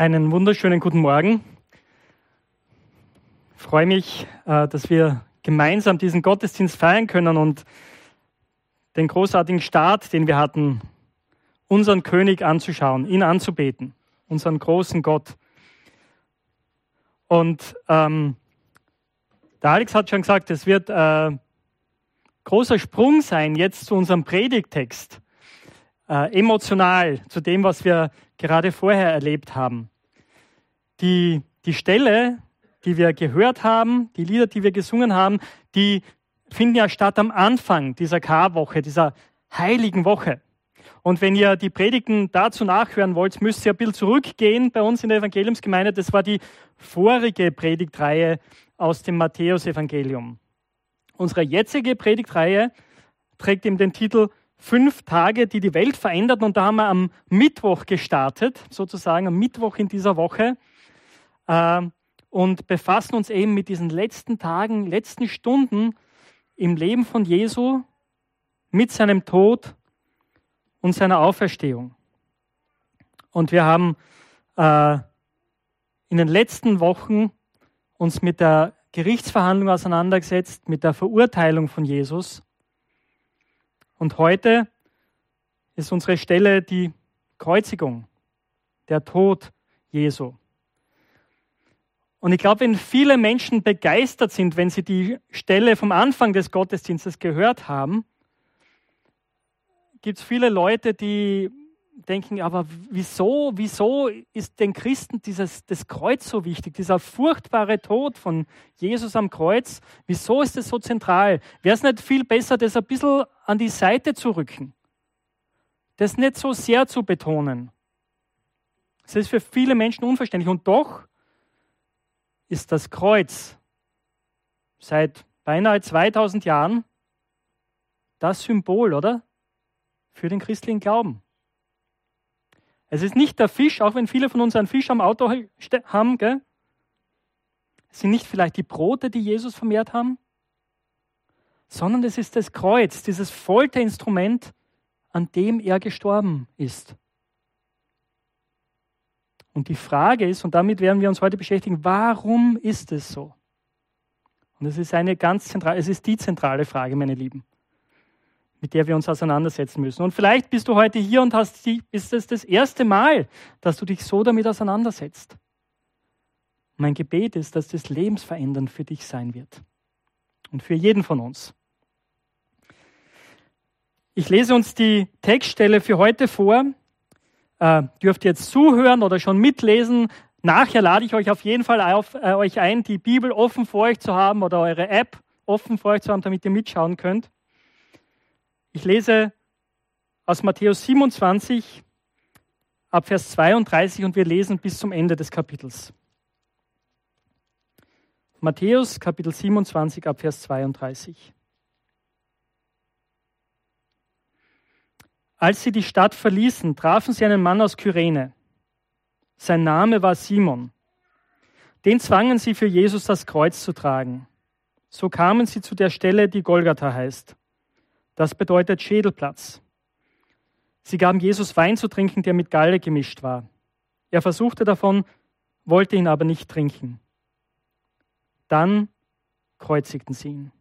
Einen wunderschönen guten Morgen. Ich freue mich, äh, dass wir gemeinsam diesen Gottesdienst feiern können und den großartigen Start, den wir hatten, unseren König anzuschauen, ihn anzubeten, unseren großen Gott. Und ähm, der Alex hat schon gesagt, es wird äh, großer Sprung sein jetzt zu unserem Predigtext, äh, emotional zu dem, was wir gerade vorher erlebt haben. Die, die Stelle, die wir gehört haben, die Lieder, die wir gesungen haben, die finden ja statt am Anfang dieser Karwoche, dieser heiligen Woche. Und wenn ihr die Predigten dazu nachhören wollt, müsst ihr ein bisschen zurückgehen bei uns in der Evangeliumsgemeinde. Das war die vorige Predigtreihe aus dem Matthäusevangelium. Unsere jetzige Predigtreihe trägt eben den Titel Fünf Tage, die die Welt veränderten. Und da haben wir am Mittwoch gestartet, sozusagen am Mittwoch in dieser Woche. Äh, und befassen uns eben mit diesen letzten Tagen, letzten Stunden im Leben von Jesu, mit seinem Tod und seiner Auferstehung. Und wir haben äh, in den letzten Wochen uns mit der Gerichtsverhandlung auseinandergesetzt, mit der Verurteilung von Jesus. Und heute ist unsere Stelle die Kreuzigung, der Tod Jesu. Und ich glaube, wenn viele Menschen begeistert sind, wenn sie die Stelle vom Anfang des Gottesdienstes gehört haben, gibt es viele Leute, die denken, aber wieso, wieso ist den Christen dieses, das Kreuz so wichtig, dieser furchtbare Tod von Jesus am Kreuz, wieso ist das so zentral? Wäre es nicht viel besser, das ein bisschen an die Seite zu rücken? Das nicht so sehr zu betonen. Das ist für viele Menschen unverständlich. Und doch ist das Kreuz seit beinahe 2000 Jahren das Symbol, oder? Für den christlichen Glauben. Es ist nicht der Fisch, auch wenn viele von uns einen Fisch am Auto haben, gell? Es sind nicht vielleicht die Brote, die Jesus vermehrt haben, sondern es ist das Kreuz, dieses Folterinstrument, an dem er gestorben ist. Und die Frage ist, und damit werden wir uns heute beschäftigen, warum ist es so? Und es ist eine ganz zentrale, es ist die zentrale Frage, meine Lieben mit der wir uns auseinandersetzen müssen. Und vielleicht bist du heute hier und hast die, ist es das erste Mal, dass du dich so damit auseinandersetzt. Mein Gebet ist, dass das lebensverändernd für dich sein wird und für jeden von uns. Ich lese uns die Textstelle für heute vor. Äh, dürft jetzt zuhören oder schon mitlesen. Nachher lade ich euch auf jeden Fall auf, äh, euch ein, die Bibel offen vor euch zu haben oder eure App offen vor euch zu haben, damit ihr mitschauen könnt. Ich lese aus Matthäus 27 ab Vers 32 und wir lesen bis zum Ende des Kapitels. Matthäus Kapitel 27 ab Vers 32. Als sie die Stadt verließen, trafen sie einen Mann aus Kyrene. Sein Name war Simon. Den zwangen sie für Jesus das Kreuz zu tragen. So kamen sie zu der Stelle, die Golgatha heißt. Das bedeutet Schädelplatz. Sie gaben Jesus Wein zu trinken, der mit Galle gemischt war. Er versuchte davon, wollte ihn aber nicht trinken. Dann kreuzigten sie ihn.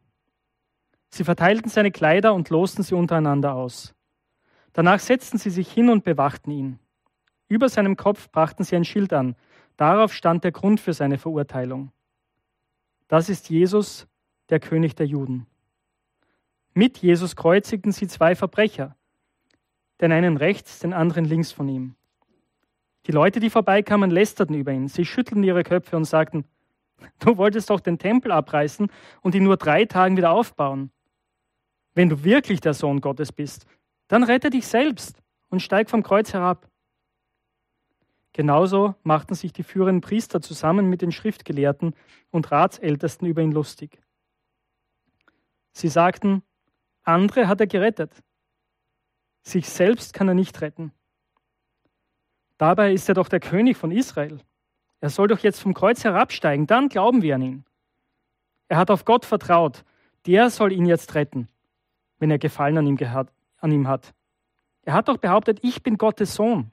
Sie verteilten seine Kleider und losten sie untereinander aus. Danach setzten sie sich hin und bewachten ihn. Über seinem Kopf brachten sie ein Schild an. Darauf stand der Grund für seine Verurteilung. Das ist Jesus, der König der Juden. Mit Jesus kreuzigten sie zwei Verbrecher, den einen rechts, den anderen links von ihm. Die Leute, die vorbeikamen, lästerten über ihn. Sie schüttelten ihre Köpfe und sagten, du wolltest doch den Tempel abreißen und ihn nur drei Tagen wieder aufbauen. Wenn du wirklich der Sohn Gottes bist, dann rette dich selbst und steig vom Kreuz herab. Genauso machten sich die führenden Priester zusammen mit den Schriftgelehrten und Ratsältesten über ihn lustig. Sie sagten, andere hat er gerettet. Sich selbst kann er nicht retten. Dabei ist er doch der König von Israel. Er soll doch jetzt vom Kreuz herabsteigen, dann glauben wir an ihn. Er hat auf Gott vertraut. Der soll ihn jetzt retten, wenn er Gefallen an ihm, gehat, an ihm hat. Er hat doch behauptet, ich bin Gottes Sohn.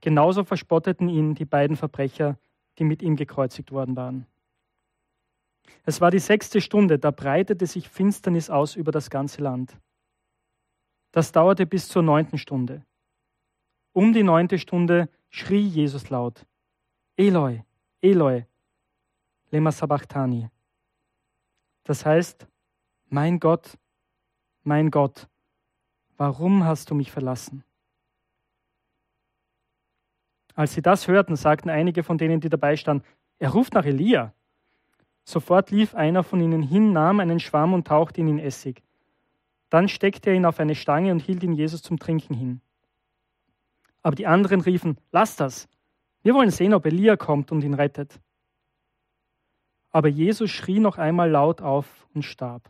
Genauso verspotteten ihn die beiden Verbrecher, die mit ihm gekreuzigt worden waren. Es war die sechste Stunde, da breitete sich Finsternis aus über das ganze Land. Das dauerte bis zur neunten Stunde. Um die neunte Stunde schrie Jesus laut, Eloi, Eloi, lema sabachthani. Das heißt, mein Gott, mein Gott, warum hast du mich verlassen? Als sie das hörten, sagten einige von denen, die dabei standen, er ruft nach Elia. Sofort lief einer von ihnen hin, nahm einen Schwamm und tauchte ihn in Essig. Dann steckte er ihn auf eine Stange und hielt ihn Jesus zum Trinken hin. Aber die anderen riefen, lass das. Wir wollen sehen, ob Elia kommt und ihn rettet. Aber Jesus schrie noch einmal laut auf und starb.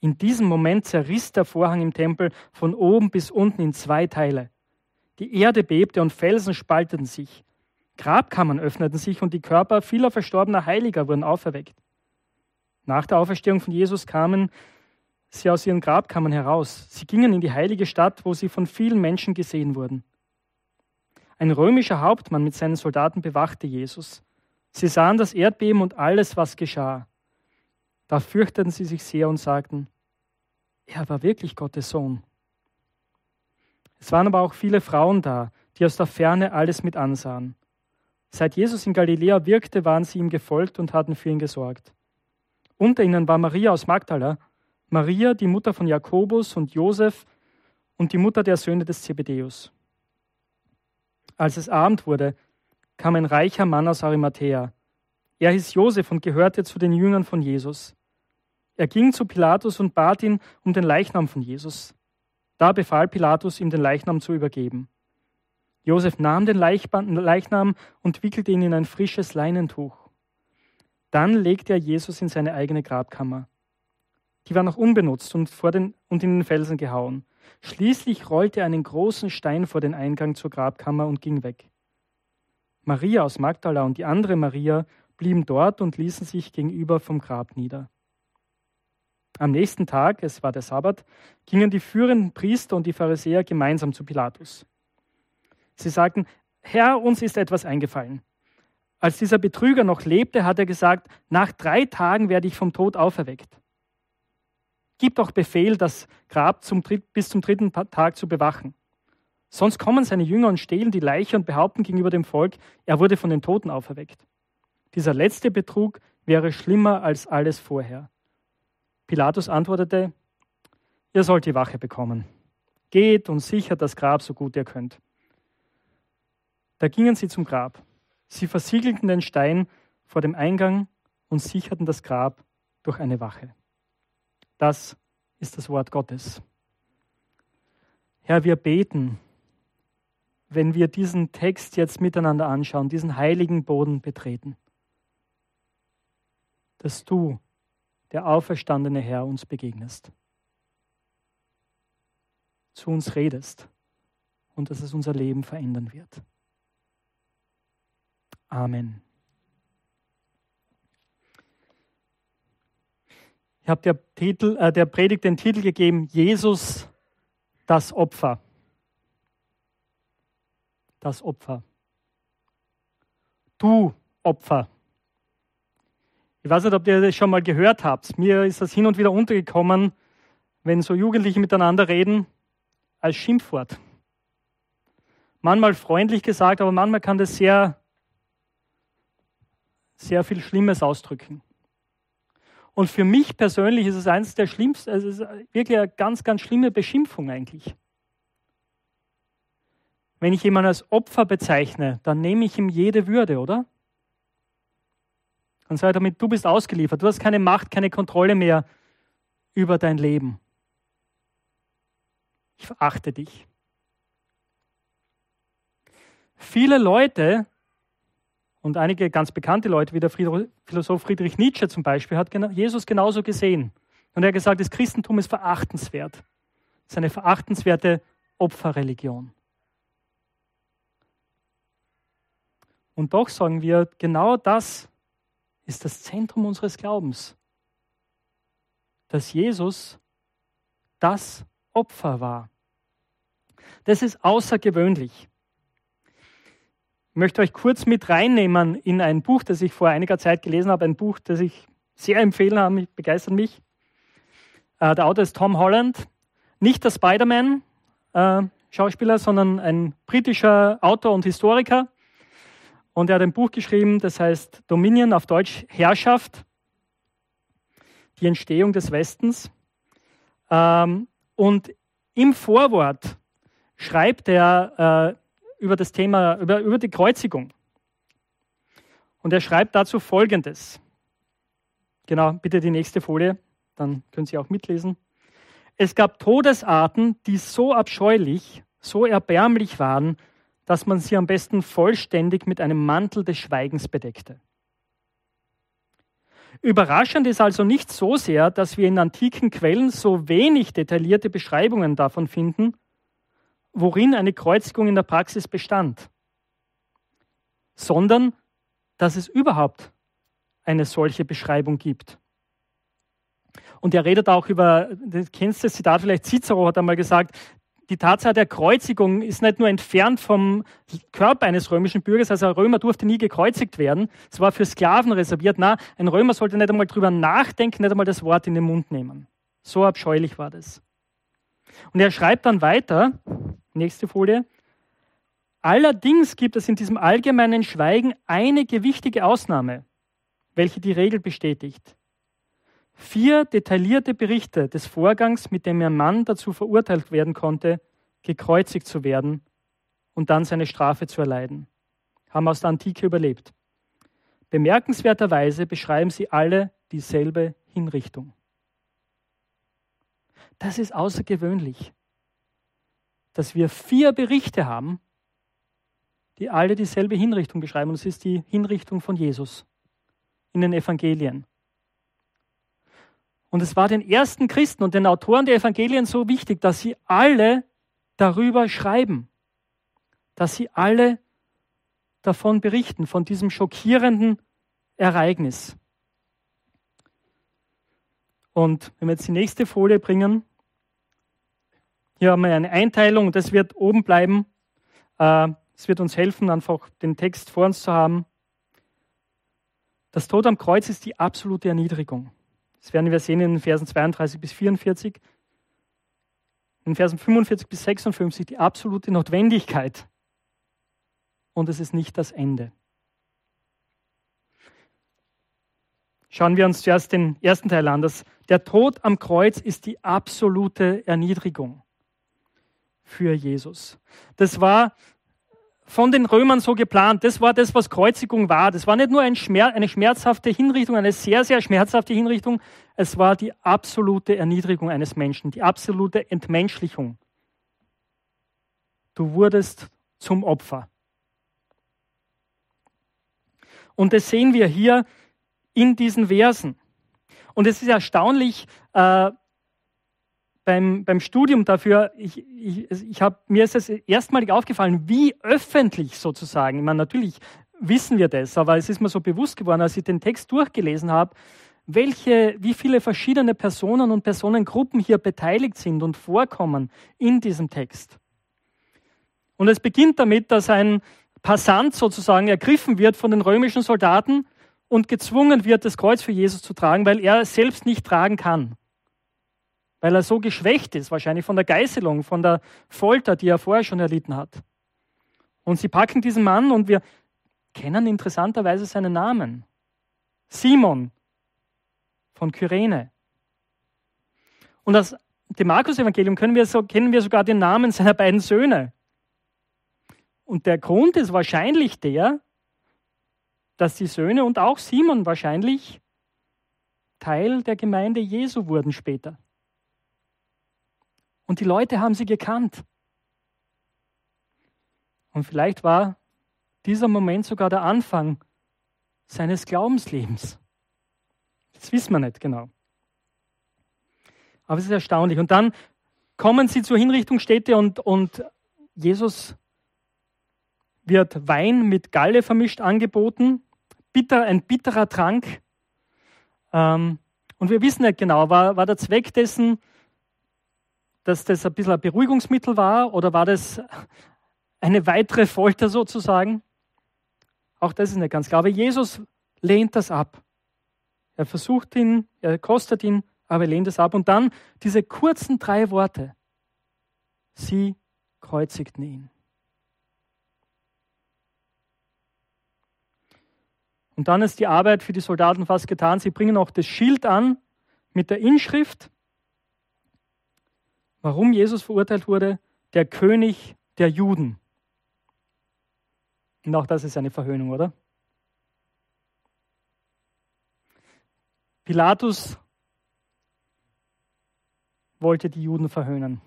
In diesem Moment zerriss der Vorhang im Tempel von oben bis unten in zwei Teile. Die Erde bebte und Felsen spalteten sich. Grabkammern öffneten sich und die Körper vieler verstorbener Heiliger wurden auferweckt. Nach der Auferstehung von Jesus kamen sie aus ihren Grabkammern heraus. Sie gingen in die heilige Stadt, wo sie von vielen Menschen gesehen wurden. Ein römischer Hauptmann mit seinen Soldaten bewachte Jesus. Sie sahen das Erdbeben und alles, was geschah. Da fürchteten sie sich sehr und sagten, er war wirklich Gottes Sohn. Es waren aber auch viele Frauen da, die aus der Ferne alles mit ansahen. Seit Jesus in Galiläa wirkte, waren sie ihm gefolgt und hatten für ihn gesorgt. Unter ihnen war Maria aus Magdala, Maria, die Mutter von Jakobus und Josef und die Mutter der Söhne des Zebedäus. Als es Abend wurde, kam ein reicher Mann aus Arimathea. Er hieß Josef und gehörte zu den Jüngern von Jesus. Er ging zu Pilatus und bat ihn um den Leichnam von Jesus. Da befahl Pilatus, ihm den Leichnam zu übergeben. Josef nahm den Leichnam und wickelte ihn in ein frisches Leinentuch. Dann legte er Jesus in seine eigene Grabkammer. Die war noch unbenutzt und, vor den, und in den Felsen gehauen. Schließlich rollte er einen großen Stein vor den Eingang zur Grabkammer und ging weg. Maria aus Magdala und die andere Maria blieben dort und ließen sich gegenüber vom Grab nieder. Am nächsten Tag, es war der Sabbat, gingen die führenden Priester und die Pharisäer gemeinsam zu Pilatus. Sie sagten, Herr, uns ist etwas eingefallen. Als dieser Betrüger noch lebte, hat er gesagt, nach drei Tagen werde ich vom Tod auferweckt. Gib doch Befehl, das Grab zum, bis zum dritten Tag zu bewachen. Sonst kommen seine Jünger und stehlen die Leiche und behaupten gegenüber dem Volk, er wurde von den Toten auferweckt. Dieser letzte Betrug wäre schlimmer als alles vorher. Pilatus antwortete, ihr sollt die Wache bekommen. Geht und sichert das Grab so gut ihr könnt. Da gingen sie zum Grab. Sie versiegelten den Stein vor dem Eingang und sicherten das Grab durch eine Wache. Das ist das Wort Gottes. Herr, wir beten, wenn wir diesen Text jetzt miteinander anschauen, diesen heiligen Boden betreten, dass du der auferstandene Herr, uns begegnest, zu uns redest und dass es unser Leben verändern wird. Amen. Ich habe der, Titel, äh, der Predigt den Titel gegeben, Jesus, das Opfer. Das Opfer. Du Opfer. Ich weiß nicht, ob ihr das schon mal gehört habt. Mir ist das hin und wieder untergekommen, wenn so Jugendliche miteinander reden, als Schimpfwort. Manchmal freundlich gesagt, aber manchmal kann das sehr, sehr viel Schlimmes ausdrücken. Und für mich persönlich ist es eines der schlimmsten, es ist wirklich eine ganz, ganz schlimme Beschimpfung eigentlich. Wenn ich jemanden als Opfer bezeichne, dann nehme ich ihm jede Würde, oder? Und sage damit, du bist ausgeliefert, du hast keine Macht, keine Kontrolle mehr über dein Leben. Ich verachte dich. Viele Leute und einige ganz bekannte Leute, wie der Philosoph Friedrich Nietzsche zum Beispiel, hat Jesus genauso gesehen. Und er hat gesagt, das Christentum ist verachtenswert. Es ist eine verachtenswerte Opferreligion. Und doch sagen wir, genau das ist das Zentrum unseres Glaubens, dass Jesus das Opfer war. Das ist außergewöhnlich. Ich möchte euch kurz mit reinnehmen in ein Buch, das ich vor einiger Zeit gelesen habe, ein Buch, das ich sehr empfehlen habe, begeistert mich. Äh, der Autor ist Tom Holland, nicht der Spider-Man-Schauspieler, äh, sondern ein britischer Autor und Historiker. Und er hat ein Buch geschrieben, das heißt Dominion auf Deutsch Herrschaft, die Entstehung des Westens. Ähm, und im Vorwort schreibt er äh, über das Thema, über, über die Kreuzigung. Und er schreibt dazu Folgendes. Genau, bitte die nächste Folie, dann können Sie auch mitlesen. Es gab Todesarten, die so abscheulich, so erbärmlich waren, dass man sie am besten vollständig mit einem Mantel des Schweigens bedeckte. Überraschend ist also nicht so sehr, dass wir in antiken Quellen so wenig detaillierte Beschreibungen davon finden, worin eine Kreuzigung in der Praxis bestand, sondern dass es überhaupt eine solche Beschreibung gibt. Und er redet auch über, du kennst das Zitat vielleicht, Cicero hat einmal gesagt, die Tatsache der Kreuzigung ist nicht nur entfernt vom Körper eines römischen Bürgers, also ein Römer durfte nie gekreuzigt werden, es war für Sklaven reserviert. Na, ein Römer sollte nicht einmal drüber nachdenken, nicht einmal das Wort in den Mund nehmen. So abscheulich war das. Und er schreibt dann weiter, Nächste Folie. Allerdings gibt es in diesem allgemeinen Schweigen eine gewichtige Ausnahme, welche die Regel bestätigt. Vier detaillierte Berichte des Vorgangs, mit dem ein Mann dazu verurteilt werden konnte, gekreuzigt zu werden und dann seine Strafe zu erleiden, haben aus der Antike überlebt. Bemerkenswerterweise beschreiben sie alle dieselbe Hinrichtung. Das ist außergewöhnlich dass wir vier Berichte haben, die alle dieselbe Hinrichtung beschreiben. Und es ist die Hinrichtung von Jesus in den Evangelien. Und es war den ersten Christen und den Autoren der Evangelien so wichtig, dass sie alle darüber schreiben, dass sie alle davon berichten, von diesem schockierenden Ereignis. Und wenn wir jetzt die nächste Folie bringen, hier haben wir eine Einteilung das wird oben bleiben. Äh, es wird uns helfen, einfach den Text vor uns zu haben. Das Tod am Kreuz ist die absolute Erniedrigung. Das werden wir sehen in den Versen 32 bis 44. In den Versen 45 bis 56 die absolute Notwendigkeit. Und es ist nicht das Ende. Schauen wir uns zuerst den ersten Teil an. Das, der Tod am Kreuz ist die absolute Erniedrigung für Jesus. Das war von den Römern so geplant. Das war das, was Kreuzigung war. Das war nicht nur ein Schmerz, eine schmerzhafte Hinrichtung, eine sehr, sehr schmerzhafte Hinrichtung. Es war die absolute Erniedrigung eines Menschen, die absolute Entmenschlichung. Du wurdest zum Opfer. Und das sehen wir hier in diesen Versen. Und es ist erstaunlich, äh, beim, beim Studium dafür, ich, ich, ich hab, mir ist es erstmalig aufgefallen, wie öffentlich sozusagen, ich meine, natürlich wissen wir das, aber es ist mir so bewusst geworden, als ich den Text durchgelesen habe, welche, wie viele verschiedene Personen und Personengruppen hier beteiligt sind und vorkommen in diesem Text. Und es beginnt damit, dass ein Passant sozusagen ergriffen wird von den römischen Soldaten und gezwungen wird, das Kreuz für Jesus zu tragen, weil er es selbst nicht tragen kann weil er so geschwächt ist, wahrscheinlich von der Geißelung, von der Folter, die er vorher schon erlitten hat. Und sie packen diesen Mann und wir kennen interessanterweise seinen Namen. Simon von Kyrene. Und aus dem Markus-Evangelium kennen wir, so, kennen wir sogar den Namen seiner beiden Söhne. Und der Grund ist wahrscheinlich der, dass die Söhne und auch Simon wahrscheinlich Teil der Gemeinde Jesu wurden später. Und die Leute haben sie gekannt. Und vielleicht war dieser Moment sogar der Anfang seines Glaubenslebens. Das wissen wir nicht genau. Aber es ist erstaunlich. Und dann kommen sie zur Hinrichtungsstätte und, und Jesus wird Wein mit Galle vermischt angeboten, bitter, ein bitterer Trank. Ähm, und wir wissen nicht genau, war, war der Zweck dessen, dass das ein bisschen ein Beruhigungsmittel war oder war das eine weitere Folter sozusagen? Auch das ist nicht ganz klar. Aber Jesus lehnt das ab. Er versucht ihn, er kostet ihn, aber er lehnt es ab. Und dann diese kurzen drei Worte. Sie kreuzigten ihn. Und dann ist die Arbeit für die Soldaten fast getan. Sie bringen auch das Schild an mit der Inschrift, warum Jesus verurteilt wurde, der König der Juden. Und auch das ist eine Verhöhnung, oder? Pilatus wollte die Juden verhöhnen.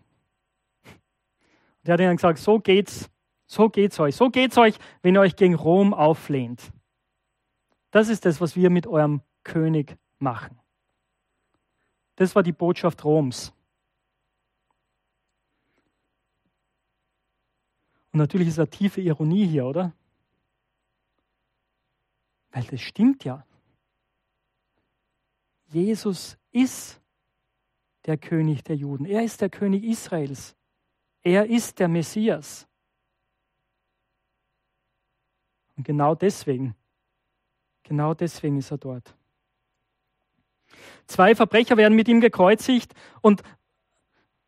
Und er hat ihnen gesagt, so geht's, so geht's euch, so geht's euch, wenn ihr euch gegen Rom auflehnt. Das ist das, was wir mit eurem König machen. Das war die Botschaft Roms. Und natürlich ist eine tiefe Ironie hier, oder? Weil das stimmt ja. Jesus ist der König der Juden. Er ist der König Israels. Er ist der Messias. Und genau deswegen Genau deswegen ist er dort. Zwei Verbrecher werden mit ihm gekreuzigt und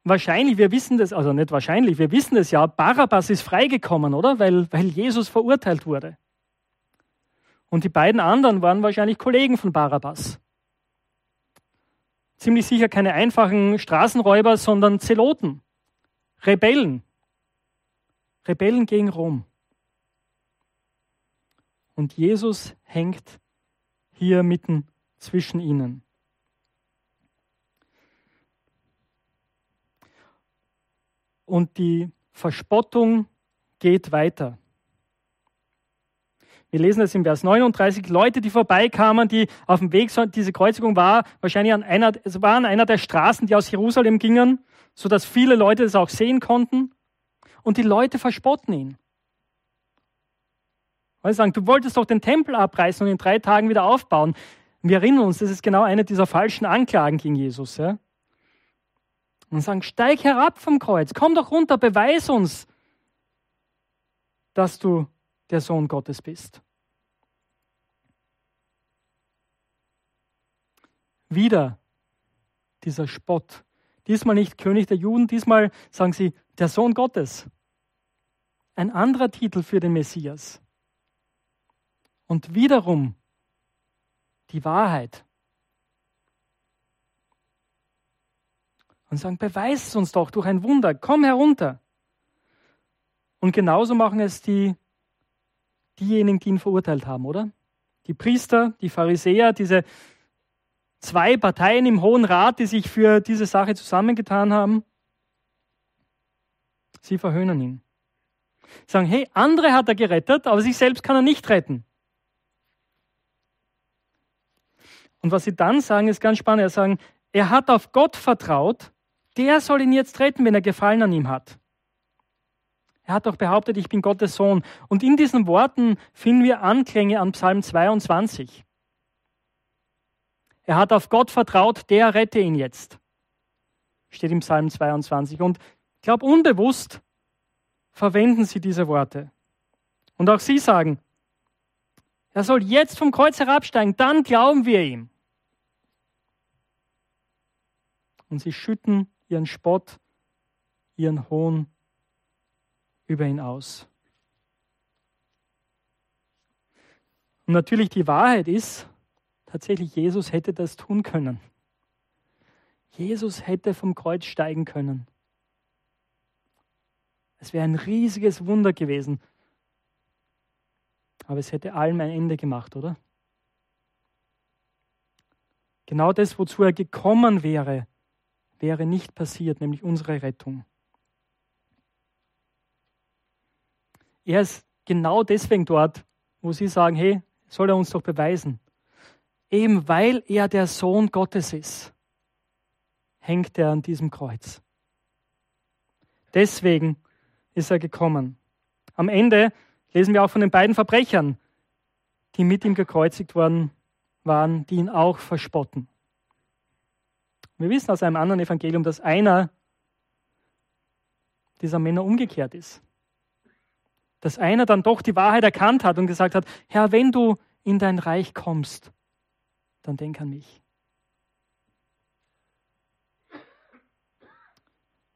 wahrscheinlich, wir wissen das, also nicht wahrscheinlich, wir wissen es ja, Barabbas ist freigekommen, oder? Weil, weil Jesus verurteilt wurde. Und die beiden anderen waren wahrscheinlich Kollegen von Barabbas. Ziemlich sicher keine einfachen Straßenräuber, sondern Zeloten, Rebellen. Rebellen gegen Rom. Und Jesus hängt hier mitten zwischen ihnen. Und die Verspottung geht weiter. Wir lesen es im Vers 39. Leute, die vorbeikamen, die auf dem Weg, diese Kreuzigung war wahrscheinlich an einer, es war an einer der Straßen, die aus Jerusalem gingen, sodass viele Leute es auch sehen konnten. Und die Leute verspotten ihn. Weil sie sagen, du wolltest doch den Tempel abreißen und in drei Tagen wieder aufbauen. Wir erinnern uns, das ist genau eine dieser falschen Anklagen gegen Jesus. Ja? Und sagen, steig herab vom Kreuz, komm doch runter, beweis uns, dass du der Sohn Gottes bist. Wieder dieser Spott. Diesmal nicht König der Juden, diesmal sagen sie der Sohn Gottes. Ein anderer Titel für den Messias und wiederum die Wahrheit. Und sagen, beweis es uns doch durch ein Wunder, komm herunter. Und genauso machen es die, diejenigen, die ihn verurteilt haben, oder? Die Priester, die Pharisäer, diese zwei Parteien im Hohen Rat, die sich für diese Sache zusammengetan haben, sie verhöhnen ihn. Sagen, hey, andere hat er gerettet, aber sich selbst kann er nicht retten. Und was sie dann sagen, ist ganz spannend. Sie sagen, er hat auf Gott vertraut, der soll ihn jetzt retten, wenn er Gefallen an ihm hat. Er hat doch behauptet, ich bin Gottes Sohn. Und in diesen Worten finden wir Anklänge an Psalm 22. Er hat auf Gott vertraut, der rette ihn jetzt. Steht im Psalm 22. Und ich glaube, unbewusst verwenden sie diese Worte. Und auch sie sagen, er soll jetzt vom Kreuz herabsteigen, dann glauben wir ihm. Und sie schütten ihren Spott, ihren Hohn über ihn aus. Und natürlich die Wahrheit ist, tatsächlich Jesus hätte das tun können. Jesus hätte vom Kreuz steigen können. Es wäre ein riesiges Wunder gewesen. Aber es hätte allem ein Ende gemacht, oder? Genau das, wozu er gekommen wäre, wäre nicht passiert, nämlich unsere Rettung. Er ist genau deswegen dort, wo sie sagen, hey, soll er uns doch beweisen. Eben weil er der Sohn Gottes ist, hängt er an diesem Kreuz. Deswegen ist er gekommen. Am Ende lesen wir auch von den beiden Verbrechern, die mit ihm gekreuzigt worden waren, die ihn auch verspotten. Wir wissen aus einem anderen Evangelium, dass einer dieser Männer umgekehrt ist. Dass einer dann doch die Wahrheit erkannt hat und gesagt hat, Herr, wenn du in dein Reich kommst, dann denk an mich.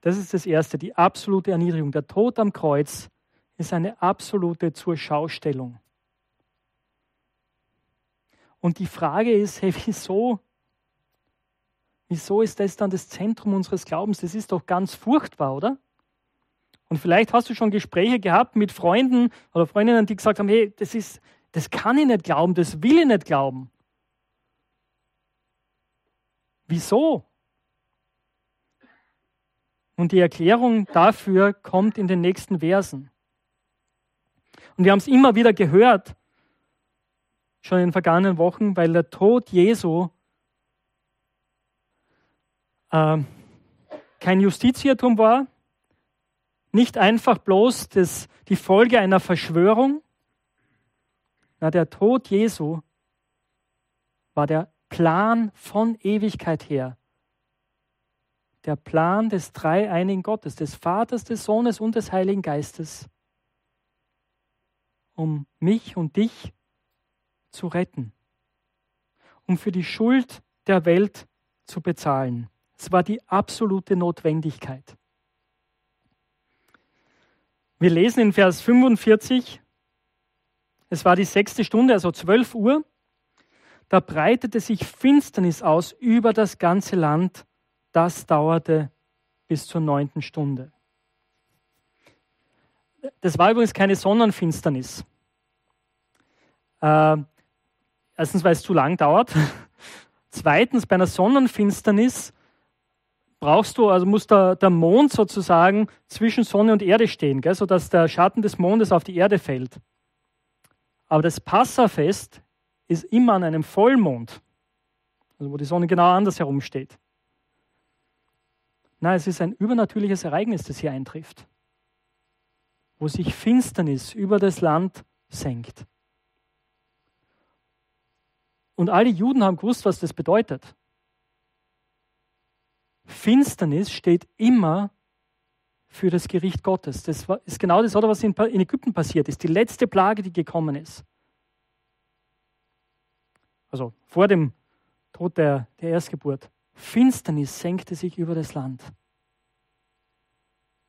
Das ist das Erste, die absolute Erniedrigung. Der Tod am Kreuz ist eine absolute Zurschaustellung. Und die Frage ist, hey, wieso? Wieso ist das dann das Zentrum unseres Glaubens? Das ist doch ganz furchtbar, oder? Und vielleicht hast du schon Gespräche gehabt mit Freunden oder Freundinnen, die gesagt haben, hey, das ist, das kann ich nicht glauben, das will ich nicht glauben. Wieso? Und die Erklärung dafür kommt in den nächsten Versen. Und wir haben es immer wieder gehört, schon in den vergangenen Wochen, weil der Tod Jesu äh, kein Justiziertum war, nicht einfach bloß das, die Folge einer Verschwörung. Na, der Tod Jesu war der Plan von Ewigkeit her. Der Plan des dreieinigen Gottes, des Vaters, des Sohnes und des Heiligen Geistes, um mich und dich zu retten, um für die Schuld der Welt zu bezahlen. Es war die absolute Notwendigkeit. Wir lesen in Vers 45, es war die sechste Stunde, also 12 Uhr, da breitete sich Finsternis aus über das ganze Land, das dauerte bis zur neunten Stunde. Das war übrigens keine Sonnenfinsternis. Äh, erstens, weil es zu lang dauert. Zweitens, bei einer Sonnenfinsternis brauchst du, also muss der, der Mond sozusagen zwischen Sonne und Erde stehen, gell, sodass der Schatten des Mondes auf die Erde fällt. Aber das Passafest ist immer an einem Vollmond, also wo die Sonne genau andersherum steht. Nein, es ist ein übernatürliches Ereignis, das hier eintrifft, wo sich Finsternis über das Land senkt. Und alle Juden haben gewusst, was das bedeutet. Finsternis steht immer für das Gericht Gottes. Das ist genau das, was in Ägypten passiert ist. Die letzte Plage, die gekommen ist. Also vor dem Tod der, der Erstgeburt. Finsternis senkte sich über das Land.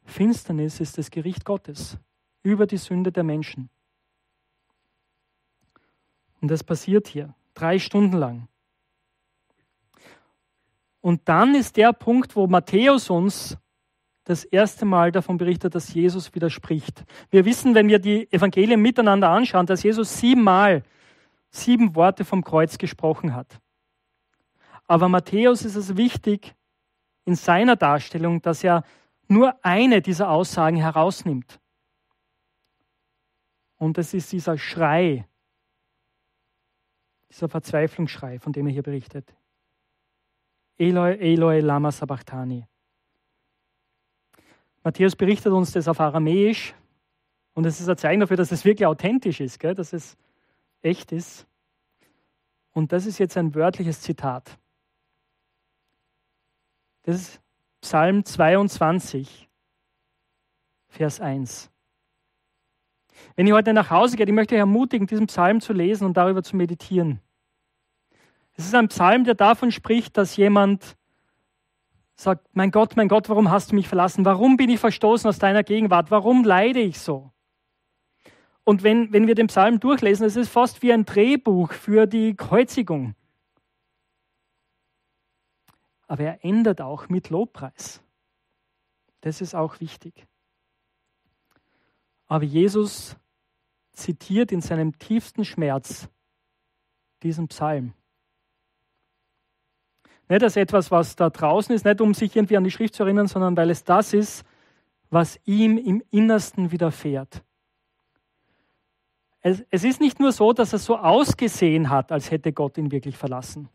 Finsternis ist das Gericht Gottes über die Sünde der Menschen. Und das passiert hier drei Stunden lang. Und dann ist der Punkt, wo Matthäus uns das erste Mal davon berichtet, dass Jesus widerspricht. Wir wissen, wenn wir die Evangelien miteinander anschauen, dass Jesus siebenmal sieben Worte vom Kreuz gesprochen hat. Aber Matthäus ist es wichtig in seiner Darstellung, dass er nur eine dieser Aussagen herausnimmt. Und es ist dieser Schrei, dieser Verzweiflungsschrei, von dem er hier berichtet. Eloi, Eloi, lama sabachthani. Matthäus berichtet uns das auf Aramäisch und es ist ein Zeichen dafür, dass es wirklich authentisch ist, gell? dass es echt ist. Und das ist jetzt ein wörtliches Zitat. Das ist Psalm 22, Vers 1. Wenn ihr heute nach Hause geht, ich möchte euch ermutigen, diesen Psalm zu lesen und darüber zu meditieren. Es ist ein Psalm, der davon spricht, dass jemand sagt, mein Gott, mein Gott, warum hast du mich verlassen? Warum bin ich verstoßen aus deiner Gegenwart? Warum leide ich so? Und wenn, wenn wir den Psalm durchlesen, es ist fast wie ein Drehbuch für die Kreuzigung. Aber er endet auch mit Lobpreis. Das ist auch wichtig. Aber Jesus zitiert in seinem tiefsten Schmerz diesen Psalm. Nicht als etwas, was da draußen ist, nicht um sich irgendwie an die Schrift zu erinnern, sondern weil es das ist, was ihm im Innersten widerfährt. Es, es ist nicht nur so, dass er so ausgesehen hat, als hätte Gott ihn wirklich verlassen.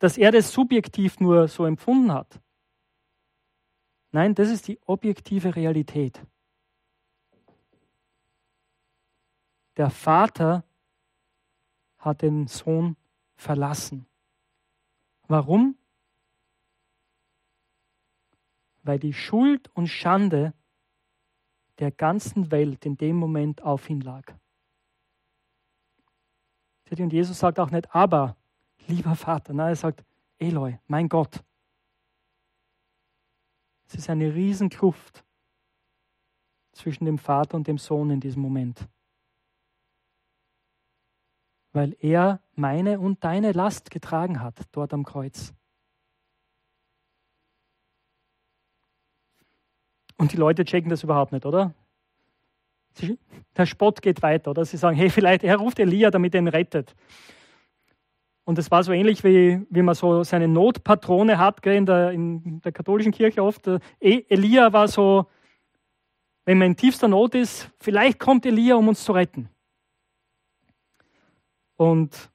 Dass er das subjektiv nur so empfunden hat. Nein, das ist die objektive Realität. Der Vater hat den Sohn verlassen. Warum? Weil die Schuld und Schande der ganzen Welt in dem Moment auf ihn lag. Und Jesus sagt auch nicht, aber, lieber Vater. Nein, er sagt, Eloi, mein Gott. Es ist eine Riesenkluft zwischen dem Vater und dem Sohn in diesem Moment. Weil er meine und deine Last getragen hat dort am Kreuz. Und die Leute checken das überhaupt nicht, oder? der Spott geht weiter, oder? Sie sagen, hey, vielleicht, er ruft Elia, damit er ihn rettet. Und es war so ähnlich, wie, wie man so seine Notpatrone hat, gell, in, der, in der katholischen Kirche oft. E, Elia war so, wenn man in tiefster Not ist, vielleicht kommt Elia, um uns zu retten. Und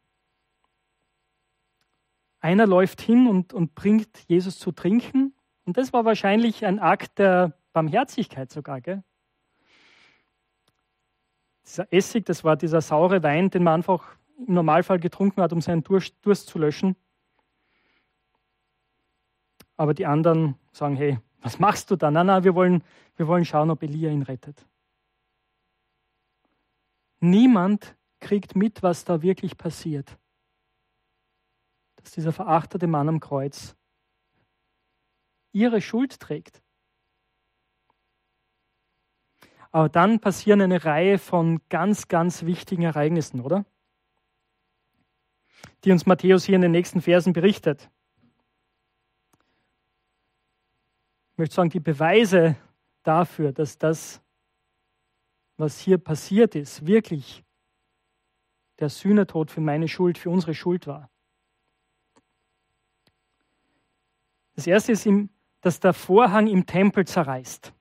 einer läuft hin und, und bringt Jesus zu trinken. Und das war wahrscheinlich ein Akt der Barmherzigkeit sogar. Gell? Dieser Essig, das war dieser saure Wein, den man einfach im Normalfall getrunken hat, um seinen Durst, Durst zu löschen. Aber die anderen sagen, hey, was machst du da? Nein, nein, wir wollen, wir wollen schauen, ob Elia ihn rettet. Niemand kriegt mit, was da wirklich passiert. Dass dieser verachtete Mann am Kreuz ihre Schuld trägt. Aber dann passieren eine Reihe von ganz, ganz wichtigen Ereignissen, oder? Die uns Matthäus hier in den nächsten Versen berichtet. Ich möchte sagen, die Beweise dafür, dass das, was hier passiert ist, wirklich der Sühnetod für meine Schuld, für unsere Schuld war. Das erste ist, dass der Vorhang im Tempel zerreißt.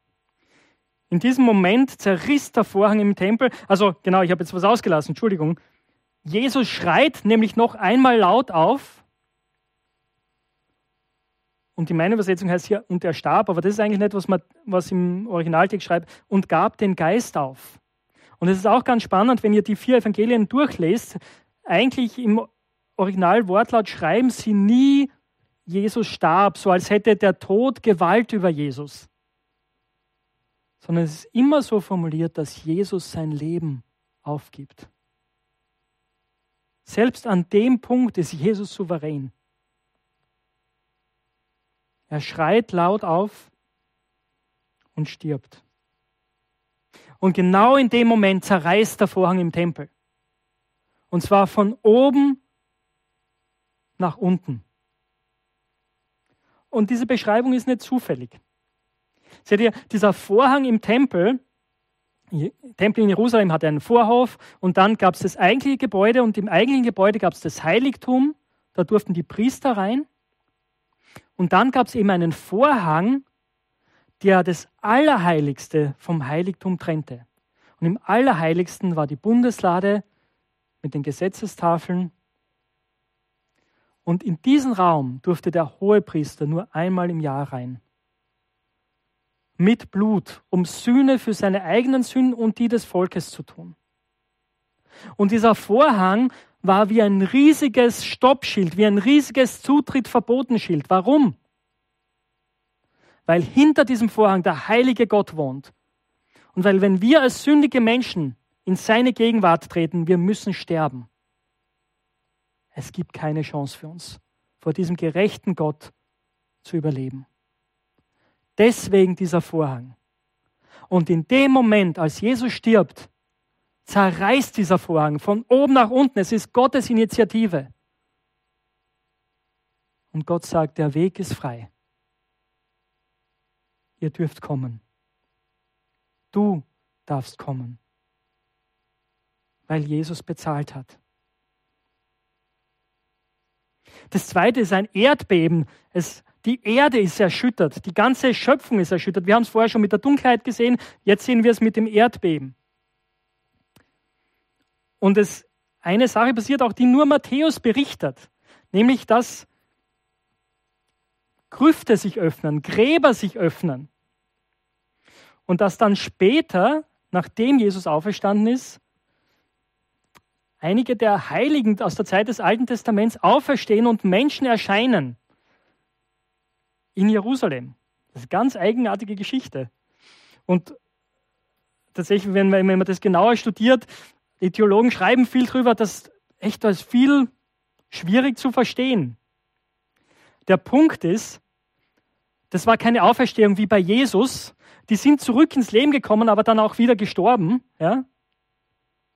In diesem Moment zerriss der Vorhang im Tempel. Also genau, ich habe jetzt was ausgelassen, Entschuldigung. Jesus schreit nämlich noch einmal laut auf. Und die meine Übersetzung heißt hier, und er starb, aber das ist eigentlich nicht, was, man, was im Originaltext schreibt, und gab den Geist auf. Und es ist auch ganz spannend, wenn ihr die vier Evangelien durchlest, eigentlich im Originalwortlaut schreiben sie nie, Jesus starb, so als hätte der Tod Gewalt über Jesus sondern es ist immer so formuliert, dass Jesus sein Leben aufgibt. Selbst an dem Punkt ist Jesus souverän. Er schreit laut auf und stirbt. Und genau in dem Moment zerreißt der Vorhang im Tempel. Und zwar von oben nach unten. Und diese Beschreibung ist nicht zufällig. Seht ihr, dieser Vorhang im Tempel, Tempel in Jerusalem hatte einen Vorhof und dann gab es das eigentliche Gebäude und im eigentlichen Gebäude gab es das Heiligtum, da durften die Priester rein. Und dann gab es eben einen Vorhang, der das Allerheiligste vom Heiligtum trennte. Und im Allerheiligsten war die Bundeslade mit den Gesetzestafeln. Und in diesen Raum durfte der Hohepriester nur einmal im Jahr rein mit Blut, um Sühne für seine eigenen Sünden und die des Volkes zu tun. Und dieser Vorhang war wie ein riesiges Stoppschild, wie ein riesiges Zutrittverbotenschild. Warum? Weil hinter diesem Vorhang der heilige Gott wohnt. Und weil wenn wir als sündige Menschen in seine Gegenwart treten, wir müssen sterben. Es gibt keine Chance für uns, vor diesem gerechten Gott zu überleben. Deswegen dieser Vorhang. Und in dem Moment, als Jesus stirbt, zerreißt dieser Vorhang von oben nach unten. Es ist Gottes Initiative. Und Gott sagt, der Weg ist frei. Ihr dürft kommen. Du darfst kommen, weil Jesus bezahlt hat. Das zweite ist ein Erdbeben. Es die Erde ist erschüttert, die ganze Schöpfung ist erschüttert. Wir haben es vorher schon mit der Dunkelheit gesehen, jetzt sehen wir es mit dem Erdbeben. Und es, eine Sache passiert auch, die nur Matthäus berichtet, nämlich dass Grüfte sich öffnen, Gräber sich öffnen. Und dass dann später, nachdem Jesus auferstanden ist, einige der Heiligen aus der Zeit des Alten Testaments auferstehen und Menschen erscheinen in Jerusalem. Das ist eine ganz eigenartige Geschichte. Und tatsächlich, wenn man, wenn man das genauer studiert, die Theologen schreiben viel drüber, dass echt das viel schwierig zu verstehen. Der Punkt ist, das war keine Auferstehung wie bei Jesus. Die sind zurück ins Leben gekommen, aber dann auch wieder gestorben. Ja?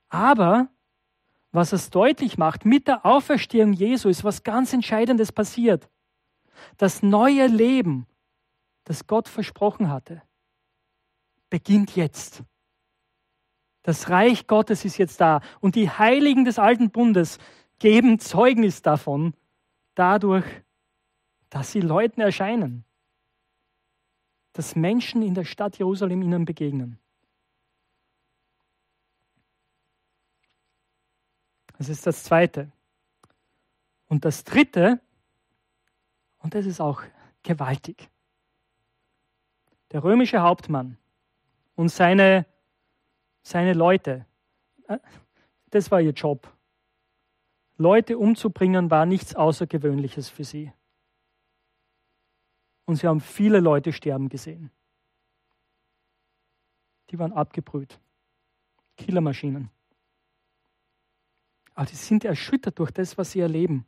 Aber was es deutlich macht, mit der Auferstehung Jesu ist was ganz Entscheidendes passiert. Das neue Leben, das Gott versprochen hatte, beginnt jetzt. Das Reich Gottes ist jetzt da und die Heiligen des alten Bundes geben Zeugnis davon, dadurch, dass sie Leuten erscheinen, dass Menschen in der Stadt Jerusalem ihnen begegnen. Das ist das Zweite. Und das Dritte, und das ist auch gewaltig. Der römische Hauptmann und seine, seine Leute, äh, das war ihr Job. Leute umzubringen war nichts Außergewöhnliches für sie. Und sie haben viele Leute sterben gesehen. Die waren abgebrüht. Killermaschinen. Aber die sind erschüttert durch das, was sie erleben.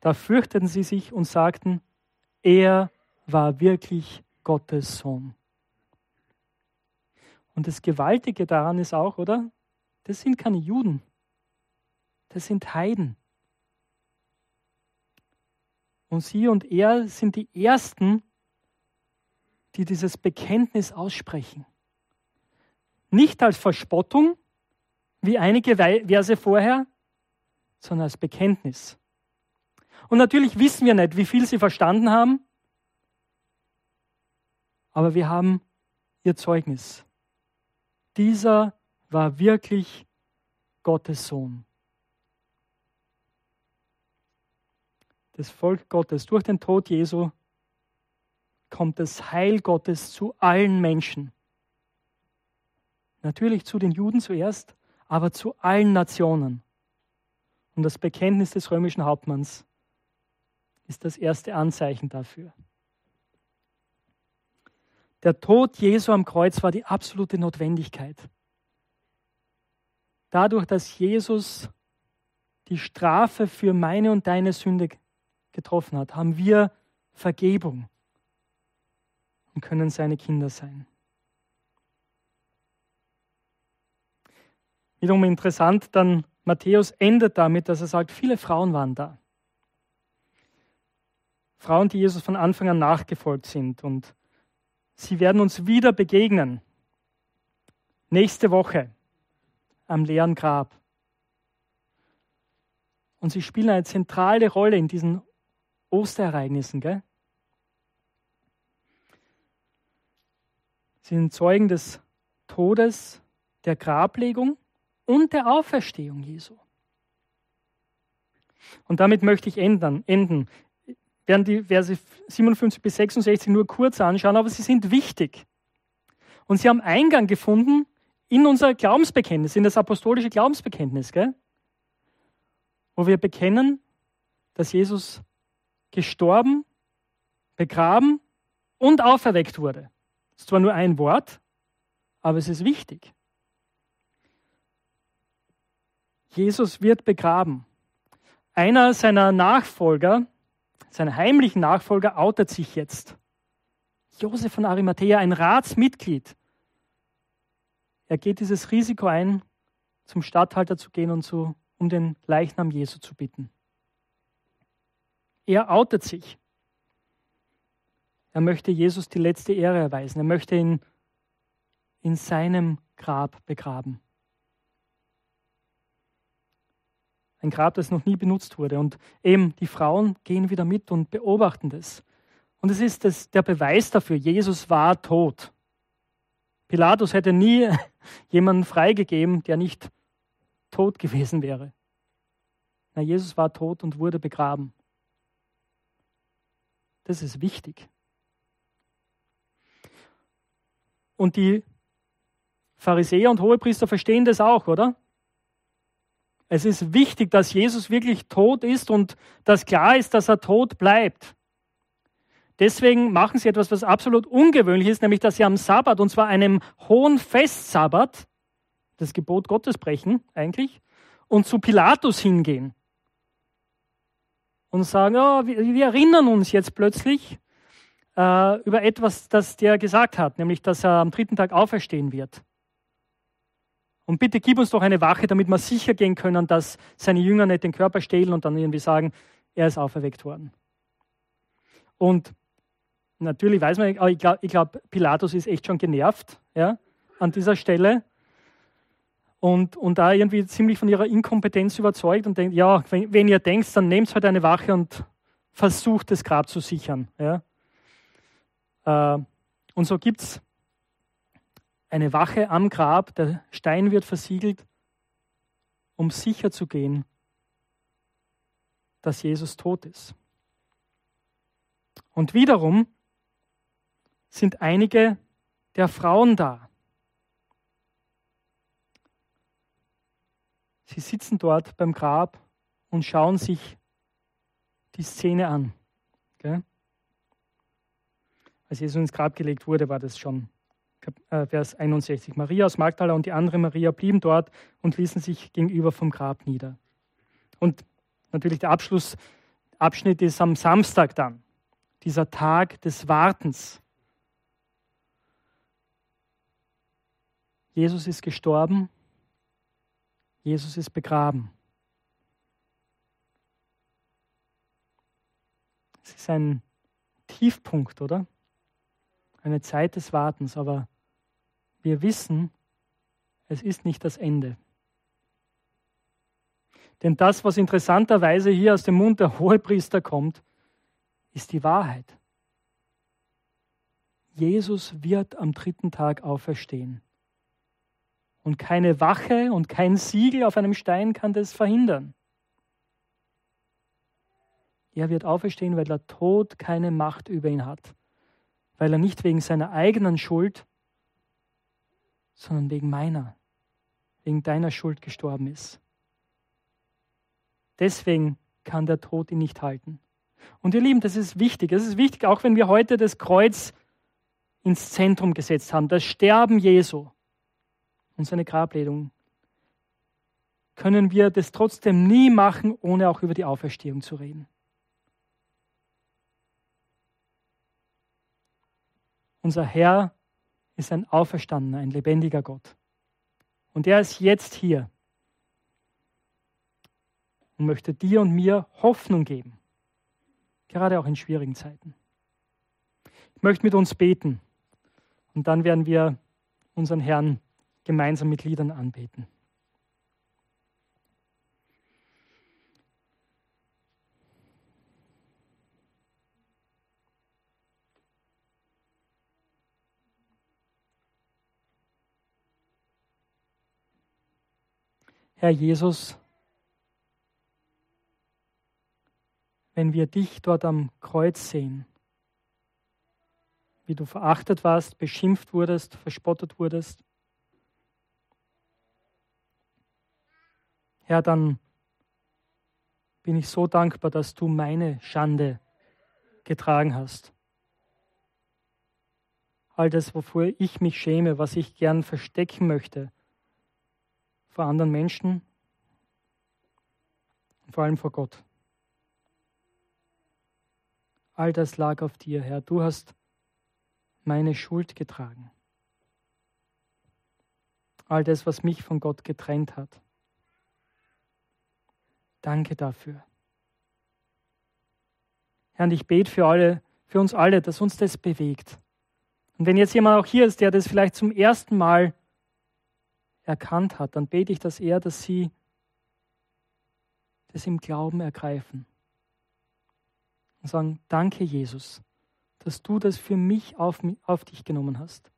Da fürchteten sie sich und sagten, er war wirklich Gottes Sohn. Und das Gewaltige daran ist auch, oder? Das sind keine Juden. Das sind Heiden. Und sie und er sind die Ersten, die dieses Bekenntnis aussprechen. Nicht als Verspottung, wie einige Verse vorher, sondern als Bekenntnis. Und natürlich wissen wir nicht, wie viel sie verstanden haben, aber wir haben ihr Zeugnis. Dieser war wirklich Gottes Sohn. Das Volk Gottes durch den Tod Jesu kommt das Heil Gottes zu allen Menschen. Natürlich zu den Juden zuerst, aber zu allen Nationen. Und das Bekenntnis des römischen Hauptmanns ist das erste Anzeichen dafür. Der Tod Jesu am Kreuz war die absolute Notwendigkeit. Dadurch, dass Jesus die Strafe für meine und deine Sünde getroffen hat, haben wir Vergebung und können seine Kinder sein. Wiederum interessant, dann Matthäus endet damit, dass er sagt, viele Frauen waren da. Frauen, die Jesus von Anfang an nachgefolgt sind. Und sie werden uns wieder begegnen. Nächste Woche am leeren Grab. Und sie spielen eine zentrale Rolle in diesen Osterereignissen. Gell? Sie sind Zeugen des Todes, der Grablegung und der Auferstehung Jesu. Und damit möchte ich enden. enden. Wir werden die Verse 57 bis 66 nur kurz anschauen, aber sie sind wichtig. Und sie haben Eingang gefunden in unser Glaubensbekenntnis, in das apostolische Glaubensbekenntnis, gell? wo wir bekennen, dass Jesus gestorben, begraben und auferweckt wurde. Das ist zwar nur ein Wort, aber es ist wichtig. Jesus wird begraben. Einer seiner Nachfolger, seiner heimlichen Nachfolger, outet sich jetzt. Josef von Arimathea, ein Ratsmitglied. Er geht dieses Risiko ein, zum Statthalter zu gehen und zu, um den Leichnam Jesu zu bitten. Er outet sich. Er möchte Jesus die letzte Ehre erweisen. Er möchte ihn in seinem Grab begraben. Ein Grab, das noch nie benutzt wurde. Und eben die Frauen gehen wieder mit und beobachten das. Und es ist das, der Beweis dafür, Jesus war tot. Pilatus hätte nie jemanden freigegeben, der nicht tot gewesen wäre. Na, Jesus war tot und wurde begraben. Das ist wichtig. Und die Pharisäer und Hohepriester verstehen das auch, oder? Es ist wichtig, dass Jesus wirklich tot ist und dass klar ist, dass er tot bleibt. deswegen machen sie etwas, was absolut ungewöhnlich ist, nämlich dass sie am Sabbat, und zwar einem hohen Festsabbat, das Gebot Gottes brechen eigentlich, und zu Pilatus hingehen und sagen, oh, wir, wir erinnern uns jetzt plötzlich äh, über etwas, das der gesagt hat, nämlich dass er am dritten Tag auferstehen wird. Und bitte gib uns doch eine Wache, damit wir sicher gehen können, dass seine Jünger nicht den Körper stehlen und dann irgendwie sagen, er ist auferweckt worden. Und natürlich weiß man, ich glaube, glaub, Pilatus ist echt schon genervt ja, an dieser Stelle und, und da irgendwie ziemlich von ihrer Inkompetenz überzeugt und denkt, ja, wenn, wenn ihr denkt, dann nehmt halt eine Wache und versucht das Grab zu sichern. Ja. Äh, und so gibt es eine Wache am Grab, der Stein wird versiegelt, um sicher zu gehen, dass Jesus tot ist. Und wiederum sind einige der Frauen da. Sie sitzen dort beim Grab und schauen sich die Szene an. Okay? Als Jesus ins Grab gelegt wurde, war das schon äh, Vers 61. Maria aus Magdala und die andere Maria blieben dort und ließen sich gegenüber vom Grab nieder. Und natürlich der Abschlussabschnitt ist am Samstag dann, dieser Tag des Wartens. Jesus ist gestorben, Jesus ist begraben. Es ist ein Tiefpunkt, oder? Eine Zeit des Wartens, aber wir wissen, es ist nicht das Ende. Denn das, was interessanterweise hier aus dem Mund der Hohepriester kommt, ist die Wahrheit. Jesus wird am dritten Tag auferstehen. Und keine Wache und kein Siegel auf einem Stein kann das verhindern. Er wird auferstehen, weil der Tod keine Macht über ihn hat, weil er nicht wegen seiner eigenen Schuld, sondern wegen meiner, wegen deiner Schuld gestorben ist. Deswegen kann der Tod ihn nicht halten. Und ihr Lieben, das ist wichtig. Das ist wichtig, auch wenn wir heute das Kreuz ins Zentrum gesetzt haben, das Sterben Jesu und seine Grabledung, können wir das trotzdem nie machen, ohne auch über die Auferstehung zu reden. Unser Herr ist ein auferstandener, ein lebendiger Gott. Und er ist jetzt hier und möchte dir und mir Hoffnung geben, gerade auch in schwierigen Zeiten. Ich möchte mit uns beten und dann werden wir unseren Herrn gemeinsam mit Liedern anbeten. Herr Jesus, wenn wir dich dort am Kreuz sehen, wie du verachtet warst, beschimpft wurdest, verspottet wurdest, Herr, dann bin ich so dankbar, dass du meine Schande getragen hast. All das, wovor ich mich schäme, was ich gern verstecken möchte vor anderen Menschen und vor allem vor Gott. All das lag auf dir, Herr. Du hast meine Schuld getragen. All das, was mich von Gott getrennt hat. Danke dafür. Herr, und ich bete für alle, für uns alle, dass uns das bewegt. Und wenn jetzt jemand auch hier ist, der das vielleicht zum ersten Mal erkannt hat, dann bete ich, dass er, dass sie das im Glauben ergreifen und sagen, danke Jesus, dass du das für mich auf, auf dich genommen hast.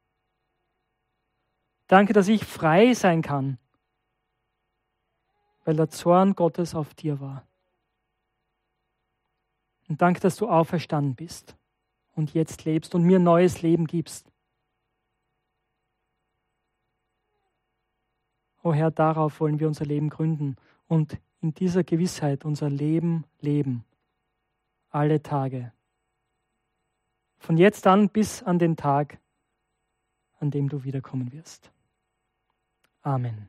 Danke, dass ich frei sein kann weil der Zorn Gottes auf dir war. Und danke, dass du auferstanden bist und jetzt lebst und mir neues Leben gibst. O Herr, darauf wollen wir unser Leben gründen und in dieser Gewissheit unser Leben leben. Alle Tage. von jetzt an bis an den Tag, an dem du wiederkommen wirst. Amen.